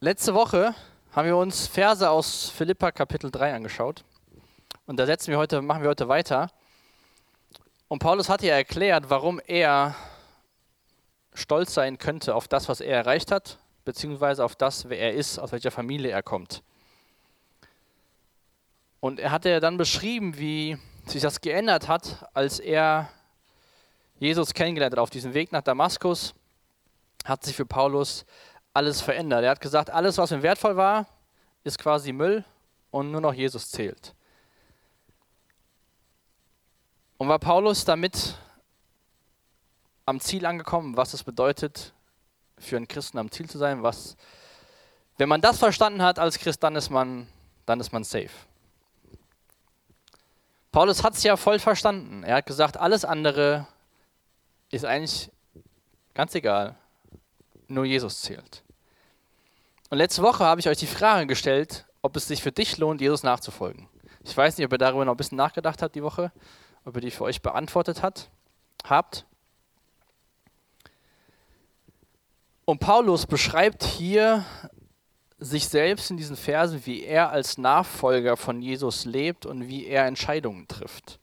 Letzte Woche haben wir uns Verse aus Philippa Kapitel 3 angeschaut. Und da setzen wir heute, machen wir heute weiter. Und Paulus hat ja erklärt, warum er stolz sein könnte auf das, was er erreicht hat, beziehungsweise auf das, wer er ist, aus welcher Familie er kommt. Und er hat ja dann beschrieben, wie sich das geändert hat, als er Jesus kennengelernt hat auf diesem Weg nach Damaskus, hat sich für Paulus alles verändert. Er hat gesagt, alles, was ihm wertvoll war, ist quasi Müll und nur noch Jesus zählt. Und war Paulus damit am Ziel angekommen, was es bedeutet, für einen Christen am Ziel zu sein? Was, wenn man das verstanden hat als Christ, dann ist man, dann ist man safe. Paulus hat es ja voll verstanden. Er hat gesagt, alles andere ist eigentlich ganz egal. Nur Jesus zählt. Und letzte Woche habe ich euch die Frage gestellt, ob es sich für dich lohnt, Jesus nachzufolgen. Ich weiß nicht, ob ihr darüber noch ein bisschen nachgedacht habt die Woche, ob ihr die für euch beantwortet hat, habt. Und Paulus beschreibt hier sich selbst in diesen Versen, wie er als Nachfolger von Jesus lebt und wie er Entscheidungen trifft.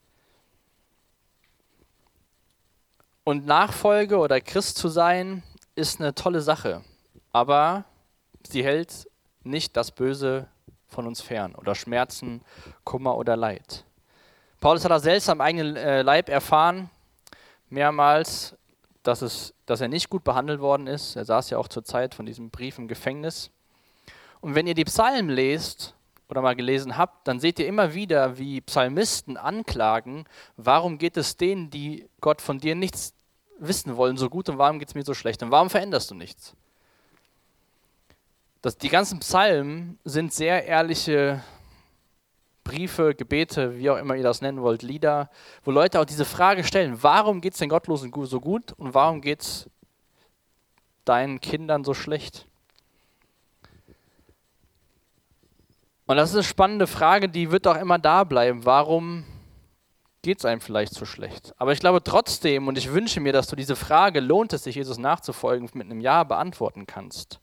Und Nachfolge oder Christ zu sein, ist eine tolle Sache. Aber sie hält nicht das Böse von uns fern oder Schmerzen, Kummer oder Leid. Paulus hat das selbst am eigenen äh, Leib erfahren, mehrmals, dass, es, dass er nicht gut behandelt worden ist. Er saß ja auch zur Zeit von diesem Brief im Gefängnis. Und wenn ihr die Psalmen lest oder mal gelesen habt, dann seht ihr immer wieder, wie Psalmisten anklagen, warum geht es denen, die Gott von dir nichts wissen wollen, so gut und warum geht es mir so schlecht und warum veränderst du nichts? Das, die ganzen Psalmen sind sehr ehrliche Briefe, Gebete, wie auch immer ihr das nennen wollt, Lieder, wo Leute auch diese Frage stellen, warum geht es den Gottlosen so gut und warum geht es deinen Kindern so schlecht? Und das ist eine spannende Frage, die wird auch immer da bleiben. Warum geht es einem vielleicht so schlecht? Aber ich glaube trotzdem, und ich wünsche mir, dass du diese Frage, lohnt es sich, Jesus nachzufolgen, mit einem Ja beantworten kannst.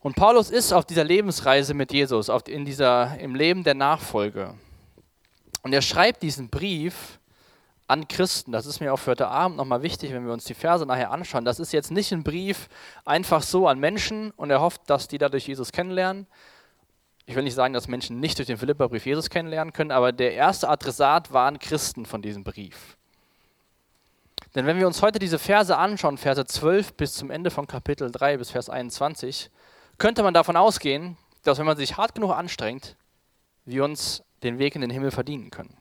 Und Paulus ist auf dieser Lebensreise mit Jesus, auf, in dieser, im Leben der Nachfolge. Und er schreibt diesen Brief an Christen. Das ist mir auch für heute Abend nochmal wichtig, wenn wir uns die Verse nachher anschauen. Das ist jetzt nicht ein Brief einfach so an Menschen und er hofft, dass die dadurch Jesus kennenlernen. Ich will nicht sagen, dass Menschen nicht durch den Philipperbrief Jesus kennenlernen können, aber der erste Adressat waren Christen von diesem Brief. Denn wenn wir uns heute diese Verse anschauen, Verse 12 bis zum Ende von Kapitel 3 bis Vers 21, könnte man davon ausgehen, dass wenn man sich hart genug anstrengt, wir uns den Weg in den Himmel verdienen können.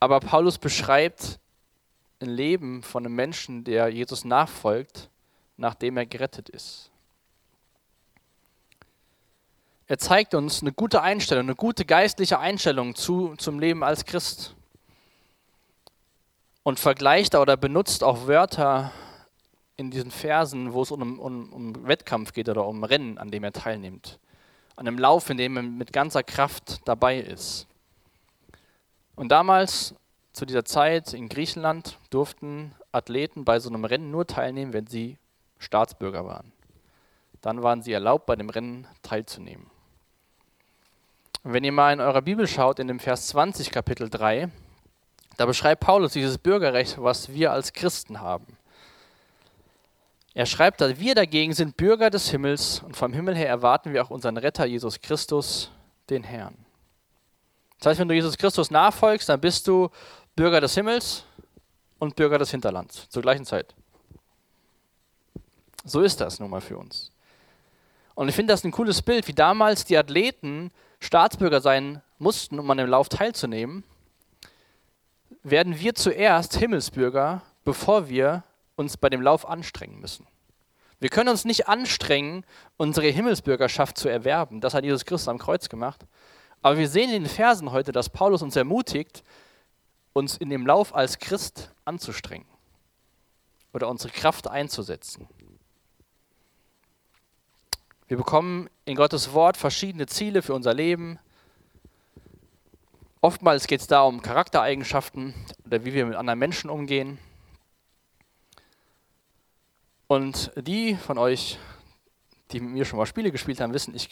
Aber Paulus beschreibt ein Leben von einem Menschen, der Jesus nachfolgt, nachdem er gerettet ist. Er zeigt uns eine gute Einstellung, eine gute geistliche Einstellung zu, zum Leben als Christ. Und vergleicht oder benutzt auch Wörter in diesen Versen, wo es um, um, um Wettkampf geht oder um Rennen, an dem er teilnimmt. An einem Lauf, in dem er mit ganzer Kraft dabei ist. Und damals, zu dieser Zeit in Griechenland, durften Athleten bei so einem Rennen nur teilnehmen, wenn sie Staatsbürger waren. Dann waren sie erlaubt, bei dem Rennen teilzunehmen. Und wenn ihr mal in eurer Bibel schaut, in dem Vers 20, Kapitel 3, da beschreibt Paulus dieses Bürgerrecht, was wir als Christen haben. Er schreibt da, wir dagegen sind Bürger des Himmels und vom Himmel her erwarten wir auch unseren Retter Jesus Christus, den Herrn. Das heißt, wenn du Jesus Christus nachfolgst, dann bist du Bürger des Himmels und Bürger des Hinterlands zur gleichen Zeit. So ist das nun mal für uns. Und ich finde das ein cooles Bild, wie damals die Athleten Staatsbürger sein mussten, um an dem Lauf teilzunehmen, werden wir zuerst Himmelsbürger, bevor wir uns bei dem Lauf anstrengen müssen. Wir können uns nicht anstrengen, unsere Himmelsbürgerschaft zu erwerben. Das hat Jesus Christus am Kreuz gemacht. Aber wir sehen in den Versen heute, dass Paulus uns ermutigt, uns in dem Lauf als Christ anzustrengen oder unsere Kraft einzusetzen. Wir bekommen in Gottes Wort verschiedene Ziele für unser Leben. Oftmals geht es da um Charaktereigenschaften oder wie wir mit anderen Menschen umgehen. Und die von euch, die mit mir schon mal Spiele gespielt haben, wissen, ich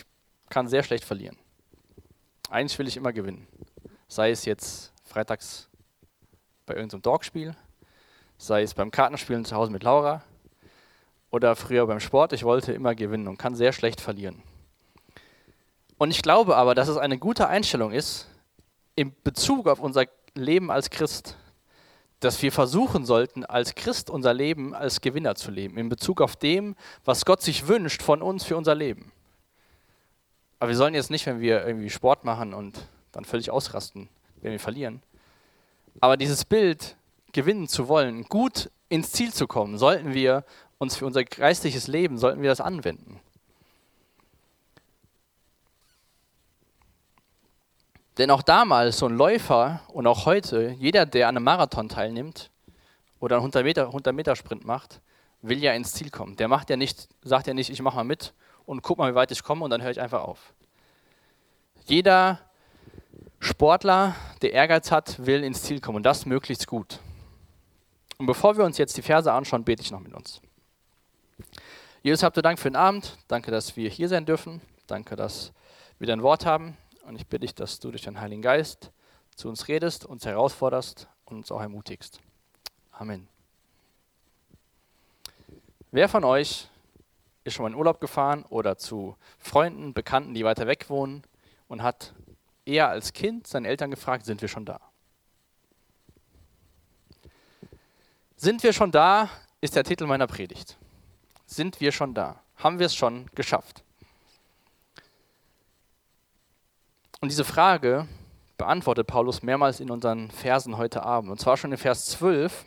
kann sehr schlecht verlieren. Eigentlich will ich immer gewinnen. Sei es jetzt freitags bei irgendeinem Dogspiel, sei es beim Kartenspielen zu Hause mit Laura oder früher beim Sport. Ich wollte immer gewinnen und kann sehr schlecht verlieren. Und ich glaube aber, dass es eine gute Einstellung ist, in Bezug auf unser Leben als Christ, dass wir versuchen sollten, als Christ unser Leben als Gewinner zu leben, in Bezug auf dem, was Gott sich wünscht von uns für unser Leben. Aber wir sollen jetzt nicht, wenn wir irgendwie Sport machen und dann völlig ausrasten, wenn wir verlieren. Aber dieses Bild, gewinnen zu wollen, gut ins Ziel zu kommen, sollten wir uns für unser geistliches Leben, sollten wir das anwenden. Denn auch damals so ein Läufer und auch heute, jeder, der an einem Marathon teilnimmt oder einen 100 Meter, 100 Meter Sprint macht, will ja ins Ziel kommen. Der macht ja nicht, sagt ja nicht, ich mache mal mit und guck mal, wie weit ich komme und dann höre ich einfach auf. Jeder Sportler, der Ehrgeiz hat, will ins Ziel kommen und das möglichst gut. Und bevor wir uns jetzt die Verse anschauen, bete ich noch mit uns. Jesus, habt ihr Dank für den Abend. Danke, dass wir hier sein dürfen. Danke, dass wir dein Wort haben. Und ich bitte dich, dass du durch deinen Heiligen Geist zu uns redest, uns herausforderst und uns auch ermutigst. Amen. Wer von euch ist schon mal in Urlaub gefahren oder zu Freunden, Bekannten, die weiter weg wohnen und hat eher als Kind seinen Eltern gefragt, sind wir schon da? Sind wir schon da, ist der Titel meiner Predigt. Sind wir schon da? Haben wir es schon geschafft? Und diese Frage beantwortet Paulus mehrmals in unseren Versen heute Abend. Und zwar schon in Vers 12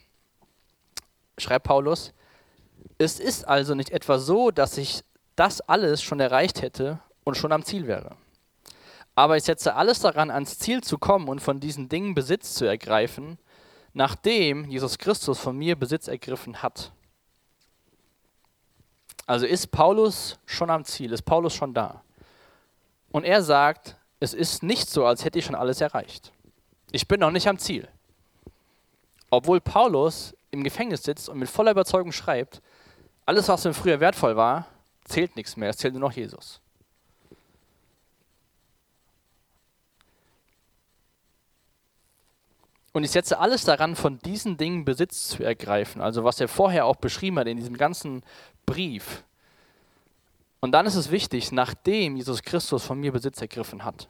schreibt Paulus, es ist also nicht etwa so, dass ich das alles schon erreicht hätte und schon am Ziel wäre. Aber ich setze alles daran, ans Ziel zu kommen und von diesen Dingen Besitz zu ergreifen, nachdem Jesus Christus von mir Besitz ergriffen hat. Also ist Paulus schon am Ziel, ist Paulus schon da. Und er sagt, es ist nicht so, als hätte ich schon alles erreicht. Ich bin noch nicht am Ziel. Obwohl Paulus im Gefängnis sitzt und mit voller Überzeugung schreibt, alles, was mir früher wertvoll war, zählt nichts mehr, es zählt nur noch Jesus. Und ich setze alles daran, von diesen Dingen Besitz zu ergreifen. Also was er vorher auch beschrieben hat in diesem ganzen Brief. Und dann ist es wichtig, nachdem Jesus Christus von mir Besitz ergriffen hat.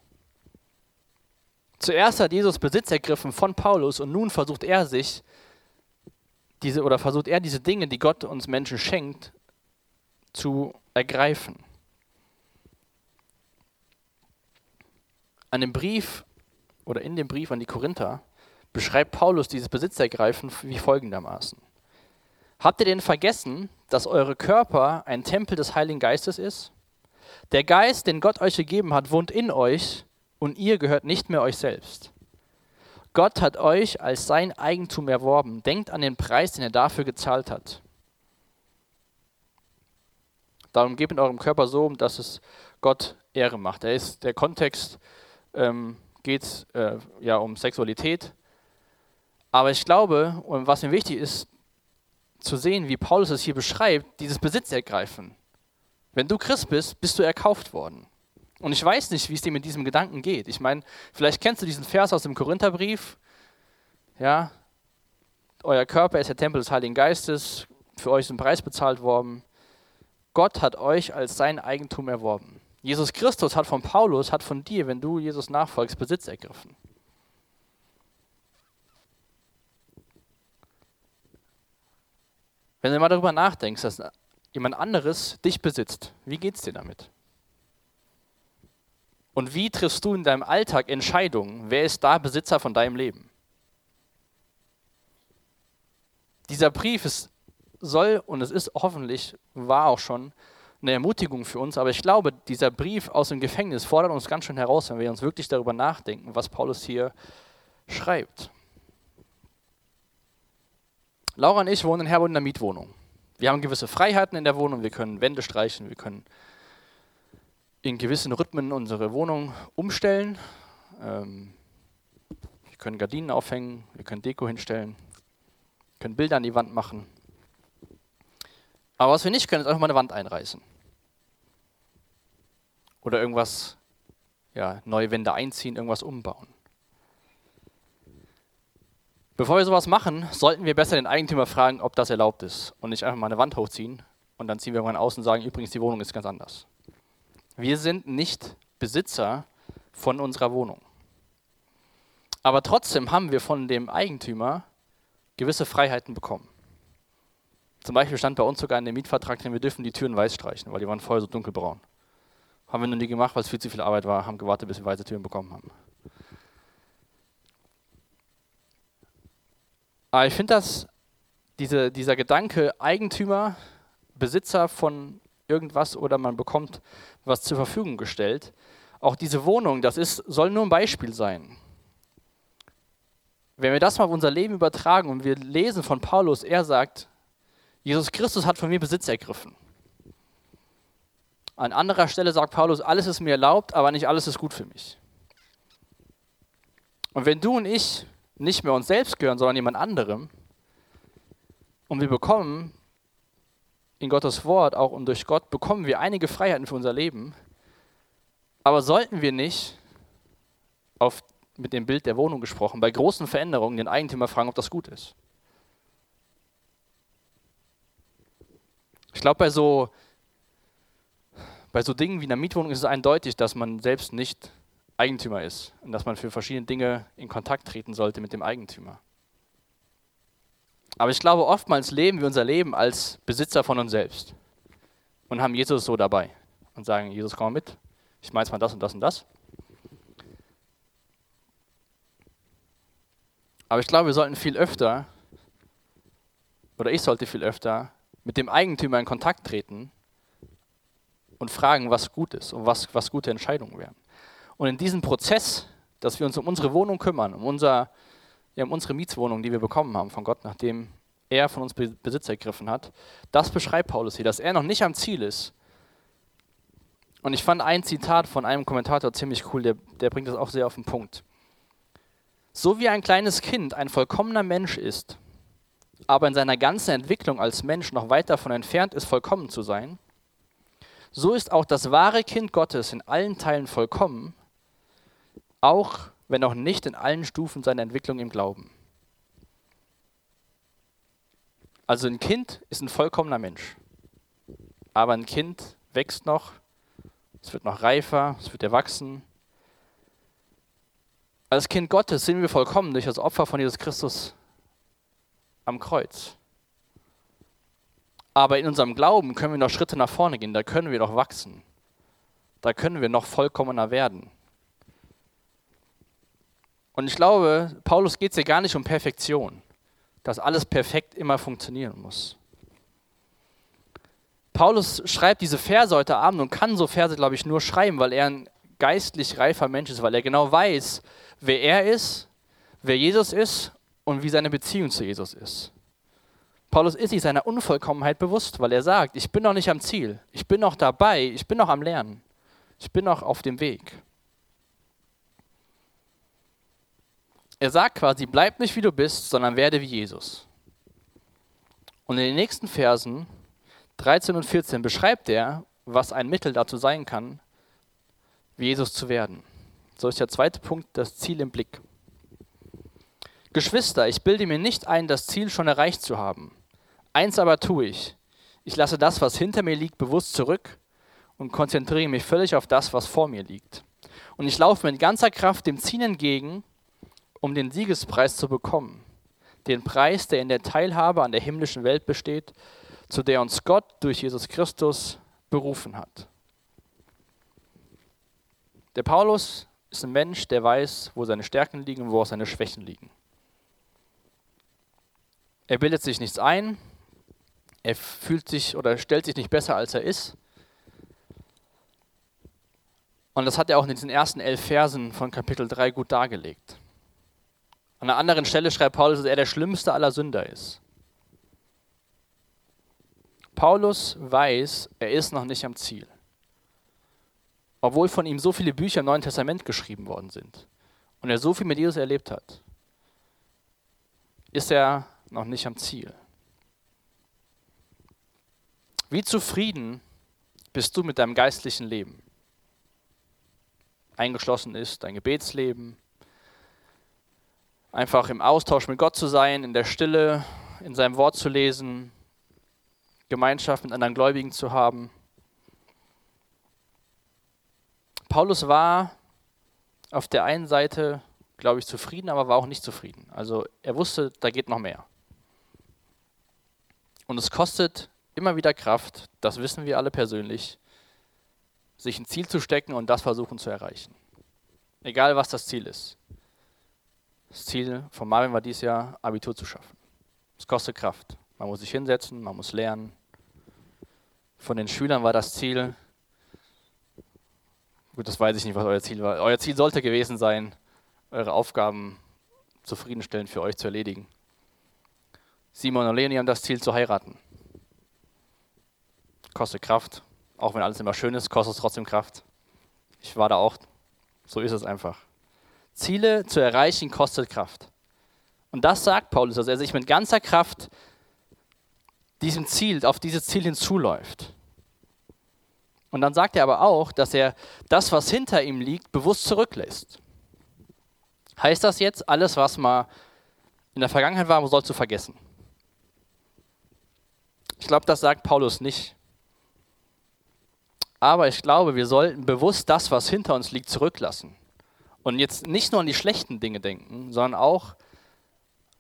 Zuerst hat Jesus Besitz ergriffen von Paulus und nun versucht er sich diese oder versucht er diese Dinge, die Gott uns Menschen schenkt, zu ergreifen. An dem Brief oder in dem Brief an die Korinther beschreibt Paulus dieses Besitzergreifen wie folgendermaßen. Habt ihr denn vergessen, dass eure Körper ein Tempel des Heiligen Geistes ist? Der Geist, den Gott euch gegeben hat, wohnt in euch und ihr gehört nicht mehr euch selbst. Gott hat euch als sein Eigentum erworben. Denkt an den Preis, den er dafür gezahlt hat. Darum gebt in eurem Körper so, dass es Gott Ehre macht. Der, ist, der Kontext ähm, geht äh, ja um Sexualität. Aber ich glaube, und was mir wichtig ist, zu sehen, wie Paulus es hier beschreibt, dieses Besitzergreifen. Wenn du Christ bist, bist du erkauft worden. Und ich weiß nicht, wie es dir mit diesem Gedanken geht. Ich meine, vielleicht kennst du diesen Vers aus dem Korintherbrief. Ja, euer Körper ist der Tempel des Heiligen Geistes, für euch ist ein Preis bezahlt worden. Gott hat euch als sein Eigentum erworben. Jesus Christus hat von Paulus, hat von dir, wenn du Jesus nachfolgst, Besitz ergriffen. Wenn du mal darüber nachdenkst, dass jemand anderes dich besitzt, wie geht es dir damit? Und wie triffst du in deinem Alltag Entscheidungen? Wer ist da Besitzer von deinem Leben? Dieser Brief ist, soll und es ist hoffentlich, war auch schon eine Ermutigung für uns, aber ich glaube, dieser Brief aus dem Gefängnis fordert uns ganz schön heraus, wenn wir uns wirklich darüber nachdenken, was Paulus hier schreibt. Laura und ich wohnen in Herborn in einer Mietwohnung. Wir haben gewisse Freiheiten in der Wohnung, wir können Wände streichen, wir können in gewissen Rhythmen unsere Wohnung umstellen. Ähm, wir können Gardinen aufhängen, wir können Deko hinstellen, können Bilder an die Wand machen. Aber was wir nicht können, ist einfach mal eine Wand einreißen. Oder irgendwas, ja, neue Wände einziehen, irgendwas umbauen. Bevor wir sowas machen, sollten wir besser den Eigentümer fragen, ob das erlaubt ist und nicht einfach mal eine Wand hochziehen und dann ziehen wir irgendwann aus und sagen, übrigens, die Wohnung ist ganz anders. Wir sind nicht Besitzer von unserer Wohnung. Aber trotzdem haben wir von dem Eigentümer gewisse Freiheiten bekommen. Zum Beispiel stand bei uns sogar in dem Mietvertrag drin, wir dürfen die Türen weiß streichen, weil die waren vorher so dunkelbraun. Haben wir nur nie gemacht, weil es viel zu viel Arbeit war, haben gewartet, bis wir weiße Türen bekommen haben. Aber ich finde das, diese, dieser Gedanke, Eigentümer, Besitzer von irgendwas oder man bekommt was zur Verfügung gestellt, auch diese Wohnung, das ist, soll nur ein Beispiel sein. Wenn wir das mal auf unser Leben übertragen und wir lesen von Paulus, er sagt, Jesus Christus hat von mir Besitz ergriffen. An anderer Stelle sagt Paulus, alles ist mir erlaubt, aber nicht alles ist gut für mich. Und wenn du und ich nicht mehr uns selbst gehören, sondern jemand anderem, und wir bekommen in Gottes Wort auch und durch Gott, bekommen wir einige Freiheiten für unser Leben, aber sollten wir nicht, auf, mit dem Bild der Wohnung gesprochen, bei großen Veränderungen den Eigentümer fragen, ob das gut ist? Ich glaube, bei so, bei so Dingen wie einer Mietwohnung ist es eindeutig, dass man selbst nicht Eigentümer ist und dass man für verschiedene Dinge in Kontakt treten sollte mit dem Eigentümer. Aber ich glaube, oftmals leben wir unser Leben als Besitzer von uns selbst und haben Jesus so dabei und sagen, Jesus, komm mit, ich meine mal das und das und das. Aber ich glaube, wir sollten viel öfter, oder ich sollte viel öfter, mit dem Eigentümer in Kontakt treten und fragen, was gut ist und was, was gute Entscheidungen wären. Und in diesem Prozess, dass wir uns um unsere Wohnung kümmern, um, unser, ja, um unsere Mietswohnung, die wir bekommen haben von Gott, nachdem er von uns Besitz ergriffen hat, das beschreibt Paulus hier, dass er noch nicht am Ziel ist. Und ich fand ein Zitat von einem Kommentator ziemlich cool, der, der bringt das auch sehr auf den Punkt. So wie ein kleines Kind ein vollkommener Mensch ist, aber in seiner ganzen Entwicklung als Mensch noch weit davon entfernt ist, vollkommen zu sein, so ist auch das wahre Kind Gottes in allen Teilen vollkommen, auch wenn auch nicht in allen Stufen seiner Entwicklung im Glauben. Also ein Kind ist ein vollkommener Mensch, aber ein Kind wächst noch, es wird noch reifer, es wird erwachsen. Als Kind Gottes sind wir vollkommen durch das Opfer von Jesus Christus am Kreuz. Aber in unserem Glauben können wir noch Schritte nach vorne gehen, da können wir noch wachsen. Da können wir noch vollkommener werden. Und ich glaube, Paulus geht es hier gar nicht um Perfektion, dass alles perfekt immer funktionieren muss. Paulus schreibt diese Verse heute Abend und kann so Verse, glaube ich, nur schreiben, weil er ein geistlich reifer Mensch ist, weil er genau weiß, wer er ist, wer Jesus ist und wie seine Beziehung zu Jesus ist. Paulus ist sich seiner Unvollkommenheit bewusst, weil er sagt, ich bin noch nicht am Ziel, ich bin noch dabei, ich bin noch am Lernen, ich bin noch auf dem Weg. Er sagt quasi, bleib nicht wie du bist, sondern werde wie Jesus. Und in den nächsten Versen 13 und 14 beschreibt er, was ein Mittel dazu sein kann, wie Jesus zu werden. So ist der zweite Punkt das Ziel im Blick. Geschwister, ich bilde mir nicht ein, das Ziel schon erreicht zu haben. Eins aber tue ich. Ich lasse das, was hinter mir liegt, bewusst zurück und konzentriere mich völlig auf das, was vor mir liegt. Und ich laufe mit ganzer Kraft dem Ziel entgegen, um den Siegespreis zu bekommen. Den Preis, der in der Teilhabe an der himmlischen Welt besteht, zu der uns Gott durch Jesus Christus berufen hat. Der Paulus ist ein Mensch, der weiß, wo seine Stärken liegen und wo auch seine Schwächen liegen. Er bildet sich nichts ein, er fühlt sich oder stellt sich nicht besser, als er ist. Und das hat er auch in diesen ersten elf Versen von Kapitel 3 gut dargelegt. An einer anderen Stelle schreibt Paulus, dass er der schlimmste aller Sünder ist. Paulus weiß, er ist noch nicht am Ziel. Obwohl von ihm so viele Bücher im Neuen Testament geschrieben worden sind und er so viel mit Jesus erlebt hat, ist er noch nicht am Ziel. Wie zufrieden bist du mit deinem geistlichen Leben? Eingeschlossen ist dein Gebetsleben, einfach im Austausch mit Gott zu sein, in der Stille, in seinem Wort zu lesen, Gemeinschaft mit anderen Gläubigen zu haben. Paulus war auf der einen Seite, glaube ich, zufrieden, aber war auch nicht zufrieden. Also er wusste, da geht noch mehr. Und es kostet immer wieder Kraft, das wissen wir alle persönlich, sich ein Ziel zu stecken und das versuchen zu erreichen. Egal was das Ziel ist. Das Ziel von Marvin war dieses Jahr, Abitur zu schaffen. Es kostet Kraft. Man muss sich hinsetzen, man muss lernen. Von den Schülern war das Ziel, gut, das weiß ich nicht, was euer Ziel war. Euer Ziel sollte gewesen sein, eure Aufgaben zufriedenstellend für euch zu erledigen. Simon und Leonie haben das Ziel zu heiraten. Kostet Kraft. Auch wenn alles immer schön ist, kostet es trotzdem Kraft. Ich war da auch. So ist es einfach. Ziele zu erreichen kostet Kraft. Und das sagt Paulus, dass er sich mit ganzer Kraft diesem Ziel, auf dieses Ziel hinzuläuft. Und dann sagt er aber auch, dass er das, was hinter ihm liegt, bewusst zurücklässt. Heißt das jetzt, alles, was mal in der Vergangenheit war, sollst du vergessen? Ich glaube, das sagt Paulus nicht. Aber ich glaube, wir sollten bewusst das, was hinter uns liegt, zurücklassen. Und jetzt nicht nur an die schlechten Dinge denken, sondern auch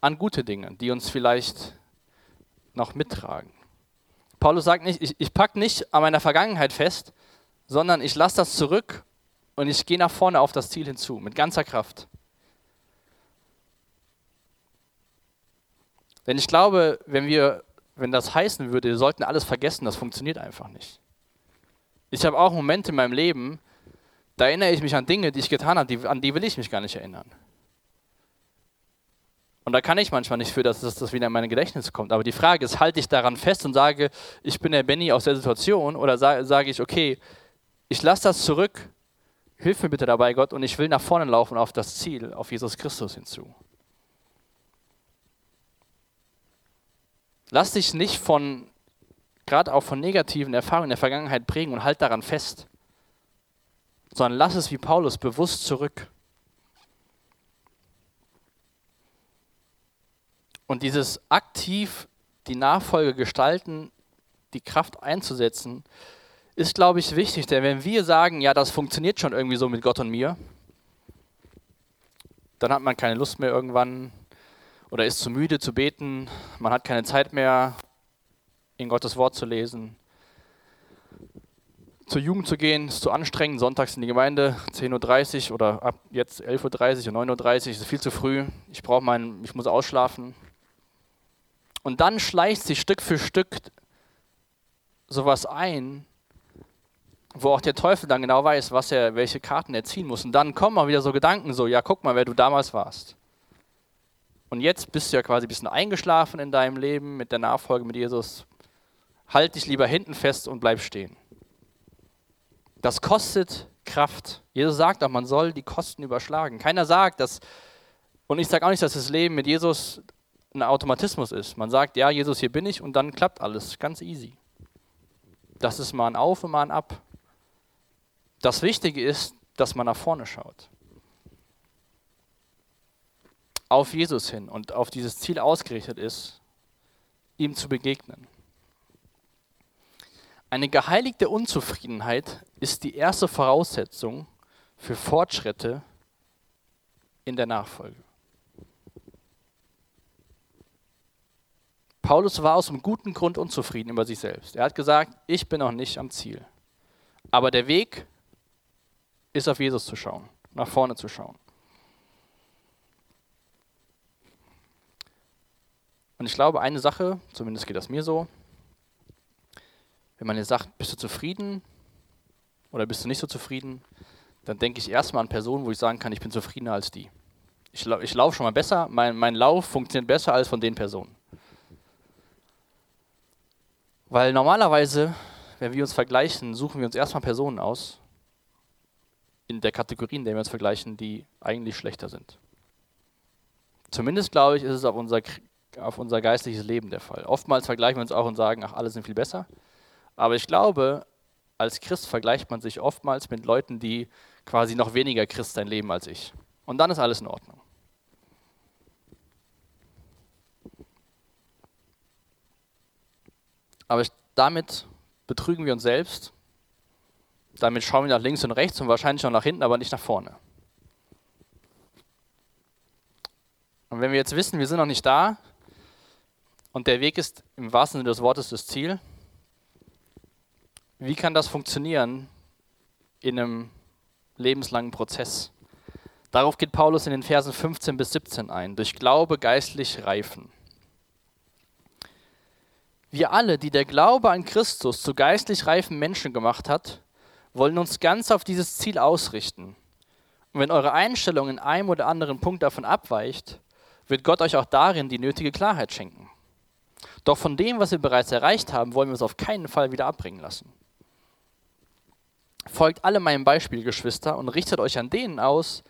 an gute Dinge, die uns vielleicht noch mittragen. Paulus sagt nicht, ich, ich packe nicht an meiner Vergangenheit fest, sondern ich lasse das zurück und ich gehe nach vorne auf das Ziel hinzu, mit ganzer Kraft. Denn ich glaube, wenn wir, wenn das heißen würde, wir sollten alles vergessen, das funktioniert einfach nicht. Ich habe auch Momente in meinem Leben, da erinnere ich mich an Dinge, die ich getan habe, die, an die will ich mich gar nicht erinnern. Und da kann ich manchmal nicht für, dass das wieder in mein Gedächtnis kommt. Aber die Frage ist, halte ich daran fest und sage, ich bin der Benny aus der Situation oder sage ich, okay, ich lasse das zurück, hilf mir bitte dabei, Gott, und ich will nach vorne laufen auf das Ziel, auf Jesus Christus hinzu. Lass dich nicht von, gerade auch von negativen Erfahrungen in der Vergangenheit prägen und halt daran fest sondern lass es wie Paulus bewusst zurück. Und dieses aktiv die Nachfolge gestalten, die Kraft einzusetzen, ist, glaube ich, wichtig. Denn wenn wir sagen, ja, das funktioniert schon irgendwie so mit Gott und mir, dann hat man keine Lust mehr irgendwann oder ist zu müde zu beten, man hat keine Zeit mehr, in Gottes Wort zu lesen zur Jugend zu gehen, ist zu anstrengend. Sonntags in die Gemeinde, 10.30 Uhr oder ab jetzt 11.30 Uhr und 9.30 Uhr, ist viel zu früh. Ich brauche meinen, ich muss ausschlafen. Und dann schleicht sich Stück für Stück sowas ein, wo auch der Teufel dann genau weiß, was er, welche Karten er ziehen muss. Und dann kommen auch wieder so Gedanken, so, ja, guck mal, wer du damals warst. Und jetzt bist du ja quasi ein bisschen eingeschlafen in deinem Leben mit der Nachfolge mit Jesus. Halt dich lieber hinten fest und bleib stehen. Das kostet Kraft. Jesus sagt auch, man soll die Kosten überschlagen. Keiner sagt, dass, und ich sage auch nicht, dass das Leben mit Jesus ein Automatismus ist. Man sagt, ja, Jesus, hier bin ich und dann klappt alles. Ganz easy. Das ist mal ein Auf und mal ein Ab. Das Wichtige ist, dass man nach vorne schaut. Auf Jesus hin und auf dieses Ziel ausgerichtet ist, ihm zu begegnen. Eine geheiligte Unzufriedenheit ist die erste Voraussetzung für Fortschritte in der Nachfolge. Paulus war aus einem guten Grund unzufrieden über sich selbst. Er hat gesagt, ich bin noch nicht am Ziel. Aber der Weg ist auf Jesus zu schauen, nach vorne zu schauen. Und ich glaube, eine Sache, zumindest geht das mir so, wenn man jetzt sagt, bist du zufrieden oder bist du nicht so zufrieden, dann denke ich erstmal an Personen, wo ich sagen kann, ich bin zufriedener als die. Ich, ich laufe schon mal besser, mein, mein Lauf funktioniert besser als von den Personen. Weil normalerweise, wenn wir uns vergleichen, suchen wir uns erstmal Personen aus, in der Kategorie, in der wir uns vergleichen, die eigentlich schlechter sind. Zumindest glaube ich, ist es auf unser, auf unser geistliches Leben der Fall. Oftmals vergleichen wir uns auch und sagen, ach, alle sind viel besser. Aber ich glaube, als Christ vergleicht man sich oftmals mit Leuten, die quasi noch weniger Christsein leben als ich. Und dann ist alles in Ordnung. Aber ich, damit betrügen wir uns selbst. Damit schauen wir nach links und rechts und wahrscheinlich auch nach hinten, aber nicht nach vorne. Und wenn wir jetzt wissen, wir sind noch nicht da und der Weg ist im wahrsten Sinne des Wortes das Ziel, wie kann das funktionieren in einem lebenslangen Prozess? Darauf geht Paulus in den Versen 15 bis 17 ein. Durch Glaube geistlich reifen. Wir alle, die der Glaube an Christus zu geistlich reifen Menschen gemacht hat, wollen uns ganz auf dieses Ziel ausrichten. Und wenn eure Einstellung in einem oder anderen Punkt davon abweicht, wird Gott euch auch darin die nötige Klarheit schenken. Doch von dem, was wir bereits erreicht haben, wollen wir es auf keinen Fall wieder abbringen lassen. Folgt alle meinem Beispiel, Geschwister, und richtet euch an denen aus,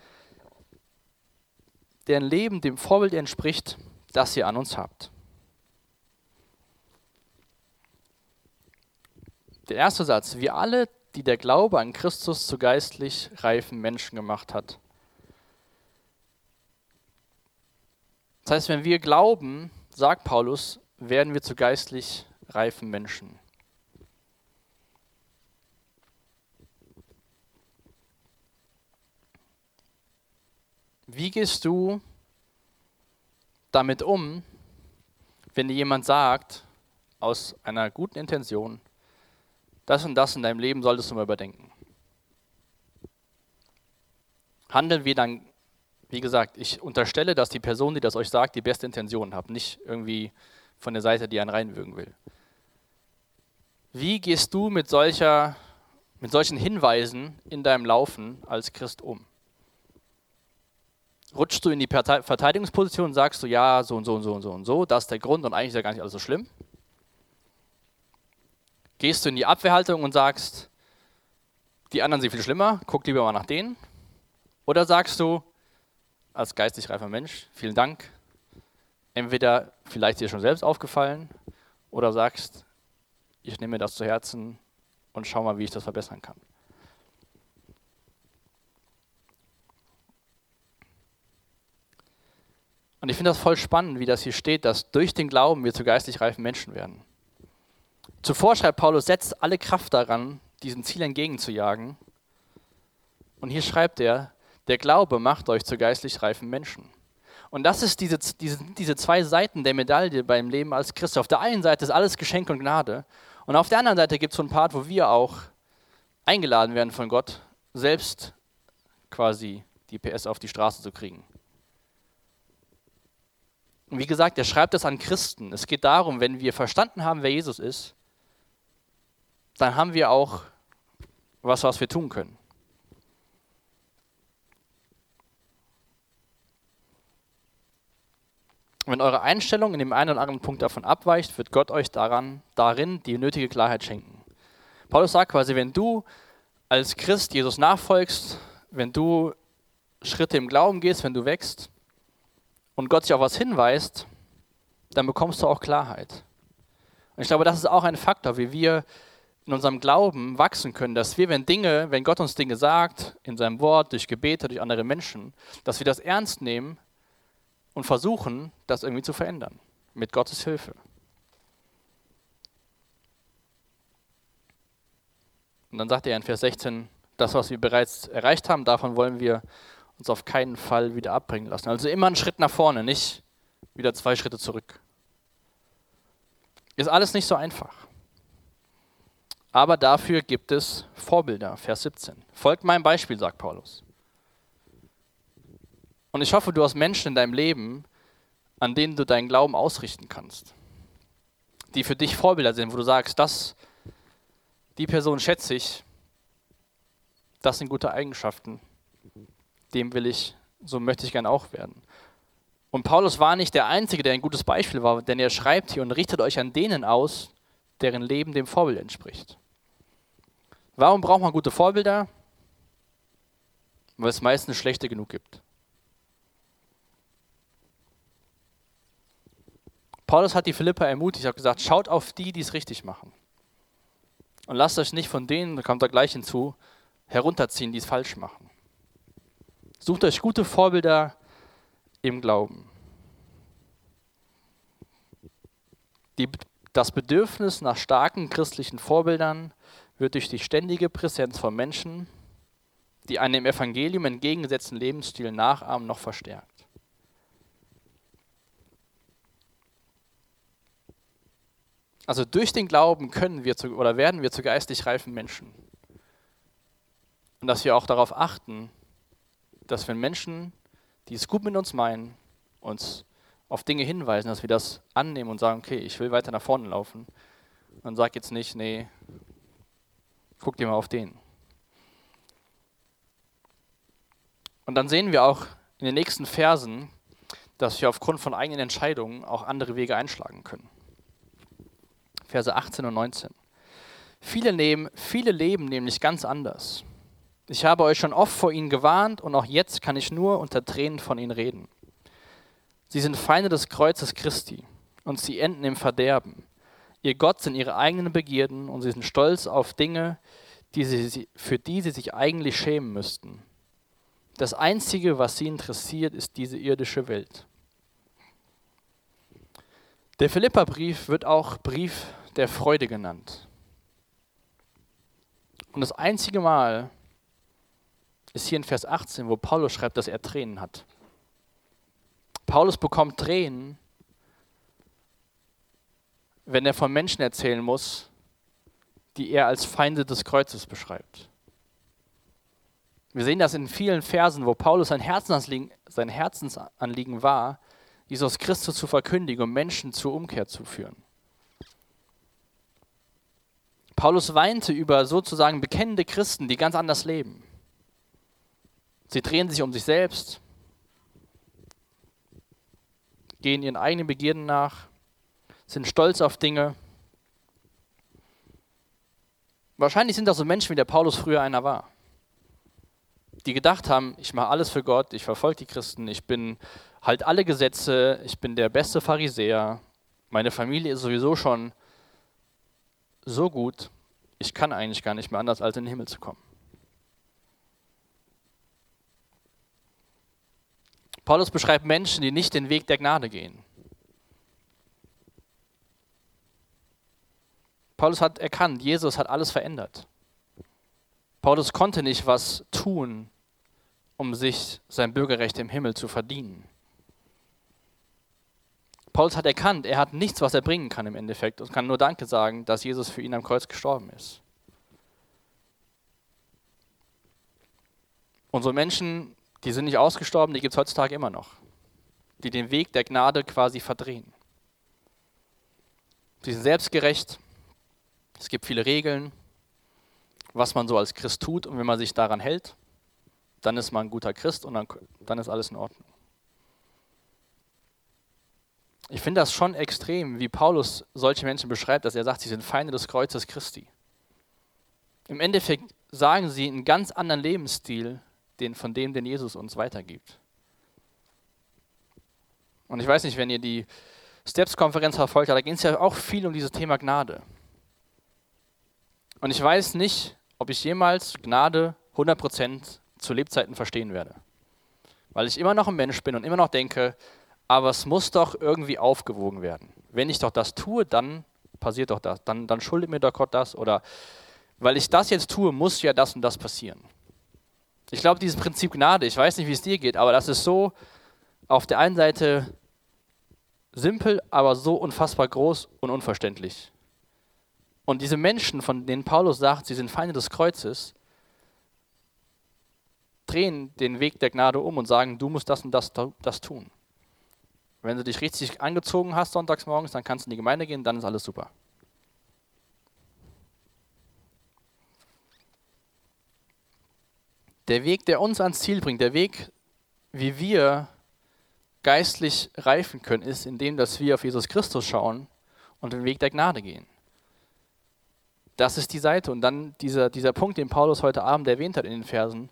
deren Leben dem Vorbild entspricht, das ihr an uns habt. Der erste Satz, wir alle, die der Glaube an Christus zu geistlich reifen Menschen gemacht hat. Das heißt, wenn wir glauben, sagt Paulus, werden wir zu geistlich reifen Menschen. Wie gehst du damit um, wenn dir jemand sagt, aus einer guten Intention, das und das in deinem Leben solltest du mal überdenken. Handeln wir dann, wie gesagt, ich unterstelle, dass die Person, die das euch sagt, die beste Intention hat, nicht irgendwie von der Seite, die einen reinwürgen will. Wie gehst du mit, solcher, mit solchen Hinweisen in deinem Laufen als Christ um? Rutschst du in die Verteidigungsposition und sagst du, ja, so und so und so und so und so, das ist der Grund und eigentlich ist ja gar nicht alles so schlimm? Gehst du in die Abwehrhaltung und sagst, die anderen sind viel schlimmer, guck lieber mal nach denen? Oder sagst du, als geistig reifer Mensch, vielen Dank, entweder vielleicht dir schon selbst aufgefallen oder sagst, ich nehme mir das zu Herzen und schau mal, wie ich das verbessern kann. Und ich finde das voll spannend, wie das hier steht, dass durch den Glauben wir zu geistlich reifen Menschen werden. Zuvor schreibt Paulus, setzt alle Kraft daran, diesem Ziel entgegenzujagen. Und hier schreibt er, der Glaube macht euch zu geistlich reifen Menschen. Und das ist diese, diese, diese zwei Seiten der Medaille beim Leben als Christ. Auf der einen Seite ist alles Geschenk und Gnade. Und auf der anderen Seite gibt es so einen Part, wo wir auch eingeladen werden von Gott, selbst quasi die PS auf die Straße zu kriegen. Und wie gesagt, er schreibt das an Christen. Es geht darum, wenn wir verstanden haben, wer Jesus ist, dann haben wir auch was, was wir tun können. Wenn eure Einstellung in dem einen oder anderen Punkt davon abweicht, wird Gott euch daran, darin die nötige Klarheit schenken. Paulus sagt quasi, wenn du als Christ Jesus nachfolgst, wenn du Schritte im Glauben gehst, wenn du wächst und Gott sich auf was hinweist, dann bekommst du auch Klarheit. Und ich glaube, das ist auch ein Faktor, wie wir in unserem Glauben wachsen können, dass wir, wenn Dinge, wenn Gott uns Dinge sagt, in seinem Wort, durch Gebete, durch andere Menschen, dass wir das ernst nehmen und versuchen, das irgendwie zu verändern. Mit Gottes Hilfe. Und dann sagt er in Vers 16, das, was wir bereits erreicht haben, davon wollen wir uns auf keinen Fall wieder abbringen lassen. Also immer einen Schritt nach vorne, nicht wieder zwei Schritte zurück. Ist alles nicht so einfach. Aber dafür gibt es Vorbilder, Vers 17. Folgt meinem Beispiel, sagt Paulus. Und ich hoffe, du hast Menschen in deinem Leben, an denen du deinen Glauben ausrichten kannst. Die für dich Vorbilder sind, wo du sagst, das, die Person schätze ich, das sind gute Eigenschaften. Dem will ich, so möchte ich gern auch werden. Und Paulus war nicht der Einzige, der ein gutes Beispiel war, denn er schreibt hier und richtet euch an denen aus, deren Leben dem Vorbild entspricht. Warum braucht man gute Vorbilder? Weil es meistens schlechte genug gibt. Paulus hat die Philippa ermutigt, hat gesagt, schaut auf die, die es richtig machen. Und lasst euch nicht von denen, da kommt er gleich hinzu, herunterziehen, die es falsch machen. Sucht euch gute Vorbilder im Glauben. Die, das Bedürfnis nach starken christlichen Vorbildern wird durch die ständige Präsenz von Menschen, die einem Evangelium entgegengesetzten Lebensstil nachahmen, noch verstärkt. Also durch den Glauben können wir zu, oder werden wir zu geistig reifen Menschen. Und dass wir auch darauf achten, dass wenn Menschen, die es gut mit uns meinen, uns auf Dinge hinweisen, dass wir das annehmen und sagen, okay, ich will weiter nach vorne laufen. Und sag jetzt nicht, nee, guck dir mal auf den. Und dann sehen wir auch in den nächsten Versen, dass wir aufgrund von eigenen Entscheidungen auch andere Wege einschlagen können. Verse 18 und 19. Viele, nehmen, viele leben nämlich ganz anders. Ich habe euch schon oft vor ihnen gewarnt und auch jetzt kann ich nur unter Tränen von ihnen reden. Sie sind Feinde des Kreuzes Christi und sie enden im Verderben. Ihr Gott sind ihre eigenen Begierden und sie sind stolz auf Dinge, die sie, für die sie sich eigentlich schämen müssten. Das Einzige, was sie interessiert, ist diese irdische Welt. Der Philipperbrief wird auch Brief der Freude genannt. Und das einzige Mal ist hier in Vers 18, wo Paulus schreibt, dass er Tränen hat. Paulus bekommt Tränen, wenn er von Menschen erzählen muss, die er als Feinde des Kreuzes beschreibt. Wir sehen das in vielen Versen, wo Paulus sein Herzensanliegen, sein Herzensanliegen war, Jesus Christus zu verkündigen und Menschen zur Umkehr zu führen. Paulus weinte über sozusagen bekennende Christen, die ganz anders leben. Sie drehen sich um sich selbst, gehen ihren eigenen Begierden nach, sind stolz auf Dinge. Wahrscheinlich sind das so Menschen, wie der Paulus früher einer war. Die gedacht haben, ich mache alles für Gott, ich verfolge die Christen, ich bin halt alle Gesetze, ich bin der beste Pharisäer, meine Familie ist sowieso schon so gut, ich kann eigentlich gar nicht mehr anders, als in den Himmel zu kommen. Paulus beschreibt Menschen, die nicht den Weg der Gnade gehen. Paulus hat erkannt, Jesus hat alles verändert. Paulus konnte nicht was tun, um sich sein Bürgerrecht im Himmel zu verdienen. Paulus hat erkannt, er hat nichts, was er bringen kann im Endeffekt und kann nur Danke sagen, dass Jesus für ihn am Kreuz gestorben ist. Unsere Menschen, die sind nicht ausgestorben, die gibt es heutzutage immer noch, die den Weg der Gnade quasi verdrehen. Sie sind selbstgerecht, es gibt viele Regeln, was man so als Christ tut und wenn man sich daran hält, dann ist man ein guter Christ und dann, dann ist alles in Ordnung. Ich finde das schon extrem, wie Paulus solche Menschen beschreibt, dass er sagt, sie sind Feinde des Kreuzes Christi. Im Endeffekt sagen sie einen ganz anderen Lebensstil, den, von dem, den Jesus uns weitergibt. Und ich weiß nicht, wenn ihr die Steps-Konferenz verfolgt habt, da ging es ja auch viel um dieses Thema Gnade. Und ich weiß nicht, ob ich jemals Gnade 100% zu Lebzeiten verstehen werde. Weil ich immer noch ein Mensch bin und immer noch denke, aber es muss doch irgendwie aufgewogen werden. Wenn ich doch das tue, dann passiert doch das. Dann, dann schuldet mir doch Gott das. Oder weil ich das jetzt tue, muss ja das und das passieren. Ich glaube, dieses Prinzip Gnade, ich weiß nicht, wie es dir geht, aber das ist so auf der einen Seite simpel, aber so unfassbar groß und unverständlich. Und diese Menschen, von denen Paulus sagt, sie sind Feinde des Kreuzes, drehen den Weg der Gnade um und sagen, du musst das und das, das tun. Wenn du dich richtig angezogen hast sonntags morgens, dann kannst du in die Gemeinde gehen, dann ist alles super. Der Weg, der uns ans Ziel bringt, der Weg, wie wir geistlich reifen können, ist, indem dass wir auf Jesus Christus schauen und den Weg der Gnade gehen. Das ist die Seite. Und dann dieser, dieser Punkt, den Paulus heute Abend erwähnt hat in den Versen,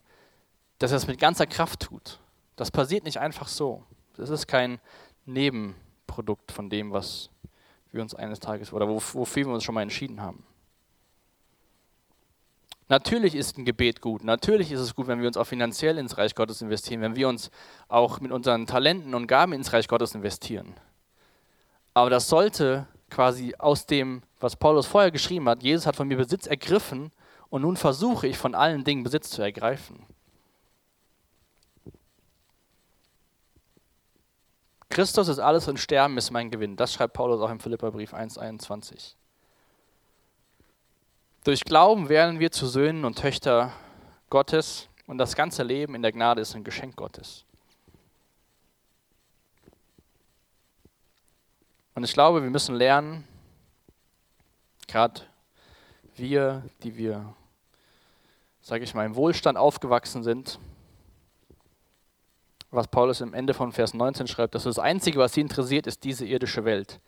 dass er es mit ganzer Kraft tut. Das passiert nicht einfach so. Das ist kein Nebenprodukt von dem, was wir uns eines Tages oder wofür wir uns schon mal entschieden haben. Natürlich ist ein Gebet gut. Natürlich ist es gut, wenn wir uns auch finanziell ins Reich Gottes investieren, wenn wir uns auch mit unseren Talenten und Gaben ins Reich Gottes investieren. Aber das sollte quasi aus dem, was Paulus vorher geschrieben hat, Jesus hat von mir Besitz ergriffen und nun versuche ich von allen Dingen Besitz zu ergreifen. Christus ist alles und Sterben ist mein Gewinn. Das schreibt Paulus auch im Philipperbrief 1,21. Durch Glauben werden wir zu Söhnen und Töchter Gottes und das ganze Leben in der Gnade ist ein Geschenk Gottes. Und ich glaube, wir müssen lernen, gerade wir, die wir, sage ich mal, im Wohlstand aufgewachsen sind, was Paulus im Ende von Vers 19 schreibt, dass das Einzige, was sie interessiert, ist diese irdische Welt.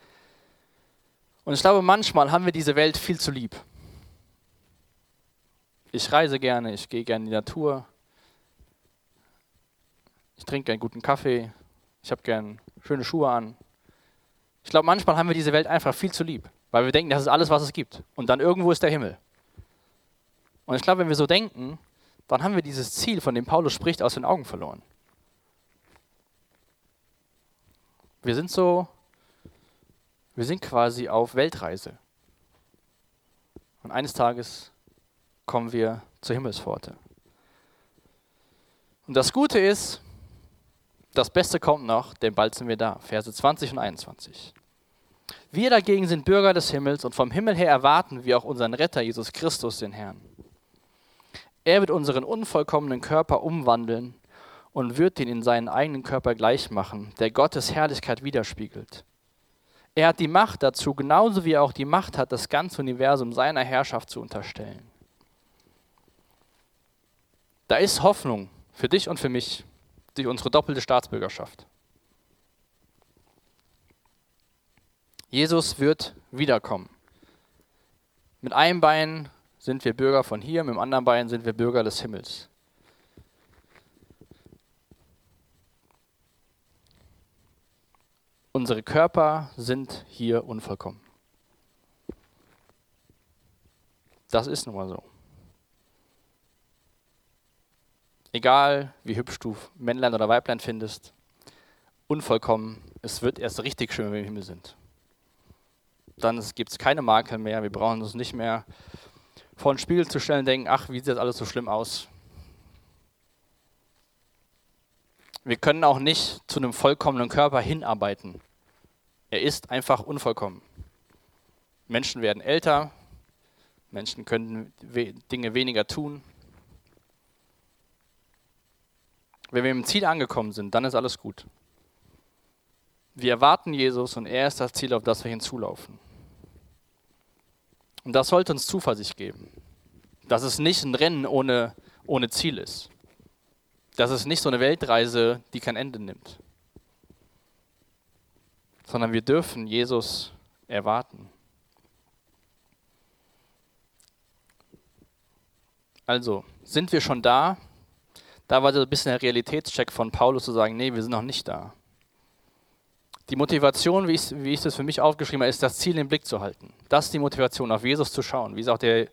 Und ich glaube, manchmal haben wir diese Welt viel zu lieb. Ich reise gerne, ich gehe gerne in die Natur, ich trinke einen guten Kaffee, ich habe gerne schöne Schuhe an. Ich glaube, manchmal haben wir diese Welt einfach viel zu lieb, weil wir denken, das ist alles, was es gibt. Und dann irgendwo ist der Himmel. Und ich glaube, wenn wir so denken, dann haben wir dieses Ziel, von dem Paulus spricht, aus den Augen verloren. Wir sind so, wir sind quasi auf Weltreise. Und eines Tages kommen wir zur Himmelspforte. Und das Gute ist, das Beste kommt noch, denn bald sind wir da. Verse 20 und 21. Wir dagegen sind Bürger des Himmels und vom Himmel her erwarten wir auch unseren Retter, Jesus Christus, den Herrn. Er wird unseren unvollkommenen Körper umwandeln und wird ihn in seinen eigenen Körper gleichmachen, der Gottes Herrlichkeit widerspiegelt. Er hat die Macht dazu, genauso wie er auch die Macht hat, das ganze Universum seiner Herrschaft zu unterstellen. Da ist Hoffnung für dich und für mich durch unsere doppelte Staatsbürgerschaft. Jesus wird wiederkommen. Mit einem Bein sind wir Bürger von hier, mit dem anderen Bein sind wir Bürger des Himmels. Unsere Körper sind hier unvollkommen. Das ist nun mal so. Egal wie hübsch du Männlein oder Weiblein findest, unvollkommen, es wird erst richtig schön, wenn wir im Himmel sind. Dann gibt es keine Makel mehr, wir brauchen uns nicht mehr vor den Spiegel zu stellen und denken, ach, wie sieht das alles so schlimm aus. Wir können auch nicht zu einem vollkommenen Körper hinarbeiten. Er ist einfach unvollkommen. Menschen werden älter, Menschen können Dinge weniger tun. Wenn wir im Ziel angekommen sind, dann ist alles gut. Wir erwarten Jesus und er ist das Ziel, auf das wir hinzulaufen. Und das sollte uns Zuversicht geben, dass es nicht ein Rennen ohne, ohne Ziel ist dass es nicht so eine Weltreise, die kein Ende nimmt, sondern wir dürfen Jesus erwarten. Also, sind wir schon da? Da war so ein bisschen der Realitätscheck von Paulus zu sagen, nee, wir sind noch nicht da. Die Motivation, wie ich, wie ich das für mich aufgeschrieben habe, ist das Ziel im Blick zu halten. Das ist die Motivation, auf Jesus zu schauen. Wie es auch der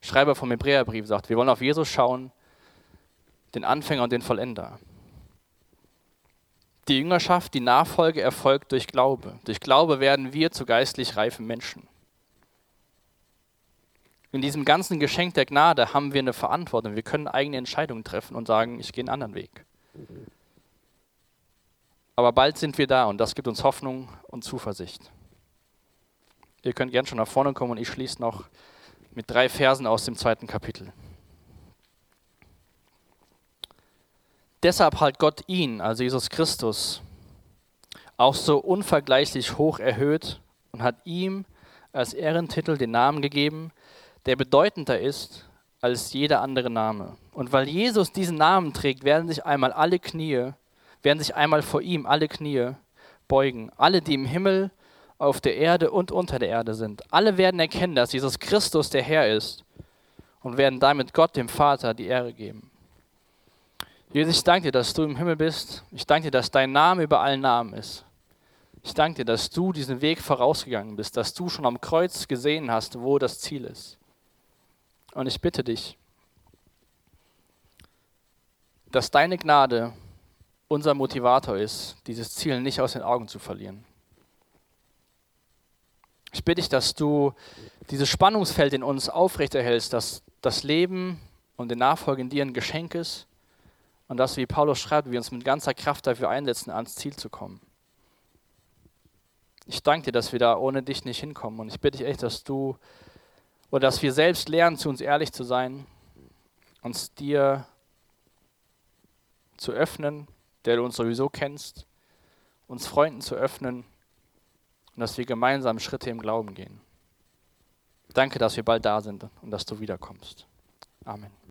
Schreiber vom Hebräerbrief sagt, wir wollen auf Jesus schauen, den Anfänger und den Vollender. Die Jüngerschaft, die Nachfolge erfolgt durch Glaube. Durch Glaube werden wir zu geistlich reifen Menschen. In diesem ganzen Geschenk der Gnade haben wir eine Verantwortung. Wir können eigene Entscheidungen treffen und sagen, ich gehe einen anderen Weg. Aber bald sind wir da und das gibt uns Hoffnung und Zuversicht. Ihr könnt gern schon nach vorne kommen und ich schließe noch mit drei Versen aus dem zweiten Kapitel. Deshalb hat Gott ihn, also Jesus Christus, auch so unvergleichlich hoch erhöht und hat ihm als Ehrentitel den Namen gegeben, der bedeutender ist als jeder andere Name. Und weil Jesus diesen Namen trägt, werden sich einmal alle Knie, werden sich einmal vor ihm alle Knie beugen. Alle, die im Himmel, auf der Erde und unter der Erde sind. Alle werden erkennen, dass Jesus Christus der Herr ist und werden damit Gott, dem Vater, die Ehre geben. Jesus, ich danke dir, dass du im Himmel bist. Ich danke dir, dass dein Name über allen Namen ist. Ich danke dir, dass du diesen Weg vorausgegangen bist, dass du schon am Kreuz gesehen hast, wo das Ziel ist. Und ich bitte dich, dass deine Gnade unser Motivator ist, dieses Ziel nicht aus den Augen zu verlieren. Ich bitte dich, dass du dieses Spannungsfeld in uns aufrechterhältst, dass das Leben und die Nachfolge in dir ein Geschenk ist und dass, wie Paulus schreibt, wir uns mit ganzer Kraft dafür einsetzen, ans Ziel zu kommen. Ich danke dir, dass wir da ohne dich nicht hinkommen und ich bitte dich echt, dass du oder dass wir selbst lernen, zu uns ehrlich zu sein, uns dir zu öffnen, der du uns sowieso kennst, uns Freunden zu öffnen und dass wir gemeinsam Schritte im Glauben gehen. Danke, dass wir bald da sind und dass du wiederkommst. Amen.